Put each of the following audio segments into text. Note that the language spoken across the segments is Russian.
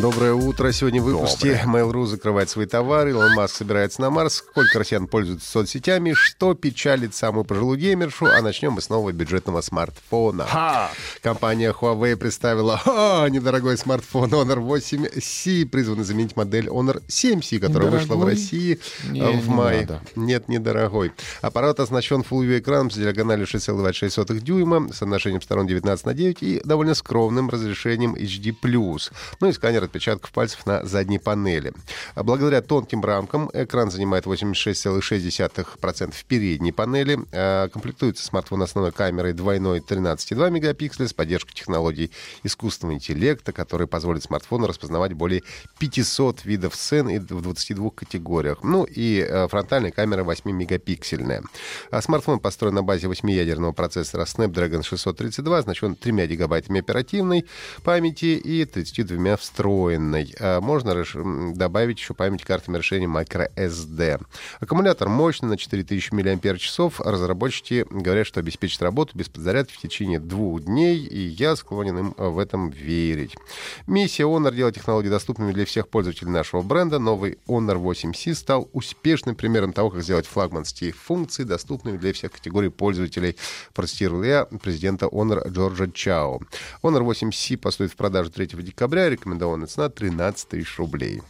Доброе утро. Сегодня в выпуске Mail.ru закрывает свои товары, Илон Маск собирается на Марс, сколько россиян пользуются соцсетями, что печалит самую пожилую геймершу, а начнем мы с нового бюджетного смартфона. Ха! Компания Huawei представила ха, недорогой смартфон Honor 8C, призванный заменить модель Honor 7C, которая вышла в? России Не, э, в не мае. надо. Нет, недорогой. Аппарат оснащен Full view экраном с диагональю 6,26 дюйма, соотношением сторон 19 на 9 и довольно скромным разрешением HD+. Ну и сканер отпечатков пальцев на задней панели. Благодаря тонким рамкам экран занимает 86,6% в передней панели. А, Комплектуется смартфон основной камерой двойной 13,2 мегапикселя с поддержкой технологий искусственного интеллекта, которые позволят смартфону распознавать более 500 видов сцен и в 22 категориях. Ну и э, фронтальная камера 8-мегапиксельная. А смартфон построен на базе 8-ядерного процессора Snapdragon 632, оснащен 3 гигабайтами оперативной памяти и 32 встроенной. А Можно добавить еще память картами решения microSD. Аккумулятор мощный на 4000 мАч. Разработчики говорят, что обеспечит работу без подзарядки в течение двух дней, и я склонен им э, в этом верить. Миссия Honor делать технологии доступными для всех пользователей нашего бренда. Новый Honor 8C стал успешным примером того, как сделать флагманские функции доступными для всех категорий пользователей, процитировал я президента Honor Джорджа Чао. Honor 8C поступит в продажу 3 декабря. Рекомендованная цена 13 тысяч рублей.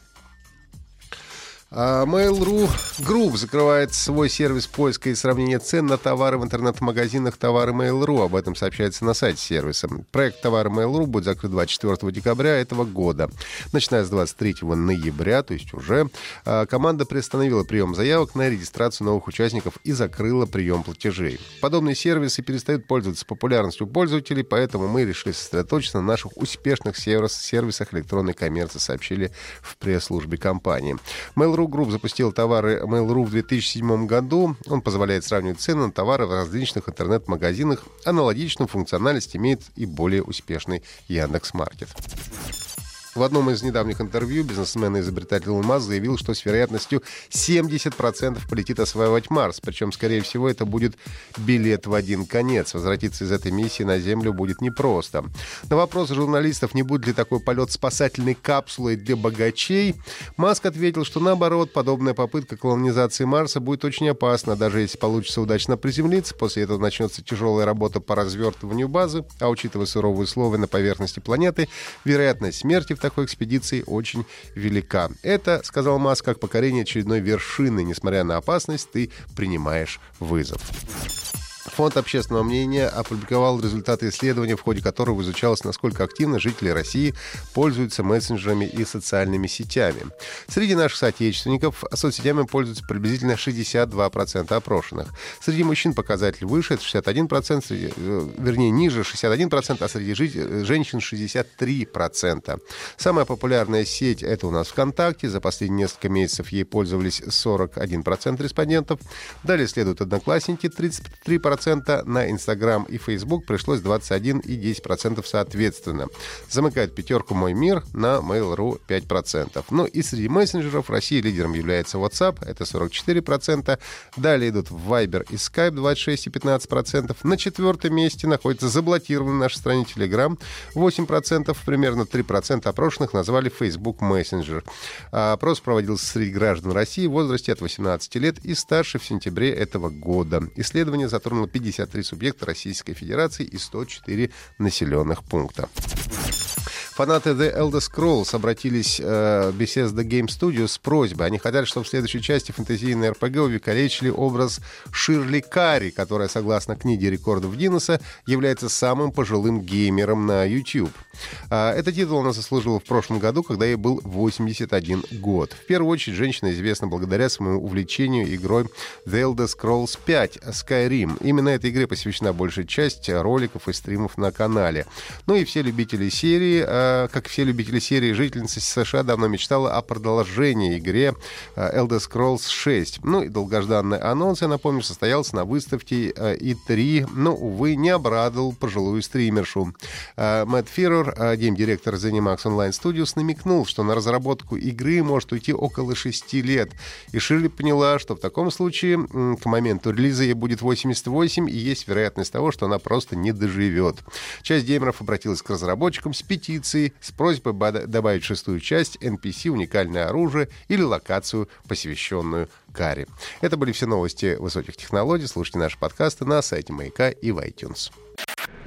А Mail.ru Group закрывает свой сервис поиска и сравнения цен на товары в интернет-магазинах товары Mail.ru. Об этом сообщается на сайте сервиса. Проект товары Mail.ru будет закрыт 24 декабря этого года. Начиная с 23 ноября, то есть уже, а, команда приостановила прием заявок на регистрацию новых участников и закрыла прием платежей. Подобные сервисы перестают пользоваться популярностью пользователей, поэтому мы решили сосредоточиться на наших успешных сервис- сервисах электронной коммерции, сообщили в пресс-службе компании. Mail.ru Group запустил товары Mail.ru в 2007 году. Он позволяет сравнивать цены на товары в различных интернет-магазинах. Аналогичную функциональность имеет и более успешный Яндекс.Маркет. В одном из недавних интервью бизнесмен и изобретатель Маск заявил, что с вероятностью 70% полетит осваивать Марс. Причем, скорее всего, это будет билет в один конец. Возвратиться из этой миссии на Землю будет непросто. На вопрос журналистов, не будет ли такой полет спасательной капсулой для богачей, Маск ответил, что наоборот, подобная попытка колонизации Марса будет очень опасна, даже если получится удачно приземлиться. После этого начнется тяжелая работа по развертыванию базы, а учитывая суровые условия на поверхности планеты, вероятность смерти в такой экспедиции очень велика. Это, сказал Маск, как покорение очередной вершины. Несмотря на опасность, ты принимаешь вызов. Фонд общественного мнения опубликовал результаты исследования, в ходе которого изучалось, насколько активно жители России пользуются мессенджерами и социальными сетями. Среди наших соотечественников соцсетями пользуются приблизительно 62% опрошенных. Среди мужчин показатель выше, это 61%, среди, э, вернее, ниже 61%, а среди жи- женщин 63%. Самая популярная сеть — это у нас ВКонтакте. За последние несколько месяцев ей пользовались 41% респондентов. Далее следуют Одноклассники 33%, на Инстаграм и Фейсбук пришлось 21 и 10% соответственно. Замыкает пятерку «Мой мир» на Mail.ru 5%. Ну и среди мессенджеров России лидером является WhatsApp, это 44%. Далее идут Viber и Skype 26 и 15%. На четвертом месте находится заблокированный на нашей стране Telegram 8%. Примерно 3% опрошенных назвали Facebook Messenger. А опрос проводился среди граждан России в возрасте от 18 лет и старше в сентябре этого года. Исследование затронуло 53 субъекта Российской Федерации и 104 населенных пункта. Фанаты The Elder Scrolls обратились э, в Bethesda Game Studios с просьбой. Они хотят, чтобы в следующей части фэнтезийной РПГ увековечили образ Ширли Карри, которая, согласно книге рекордов Гиннесса, является самым пожилым геймером на YouTube. А, этот титул она заслужила в прошлом году, когда ей был 81 год. В первую очередь женщина известна благодаря своему увлечению игрой The Elder Scrolls 5 Skyrim. Именно этой игре посвящена большая часть роликов и стримов на канале. Ну и все любители серии, а, как все любители серии, жительница США давно мечтала о продолжении игре а, Elder Scrolls 6. Ну и долгожданный анонс, я напомню, состоялся на выставке E3, но, увы, не обрадовал пожилую стримершу. Мэтт Фирер, гейм-директор ZeniMax Online Studios, намекнул, что на разработку игры может уйти около 6 лет. И Ширли поняла, что в таком случае к моменту релиза ей будет 88, и есть вероятность того, что она просто не доживет. Часть геймеров обратилась к разработчикам с петицией с просьбой добавить шестую часть, NPC, уникальное оружие или локацию, посвященную Кари. Это были все новости высоких технологий. Слушайте наши подкасты на сайте Маяка и в iTunes.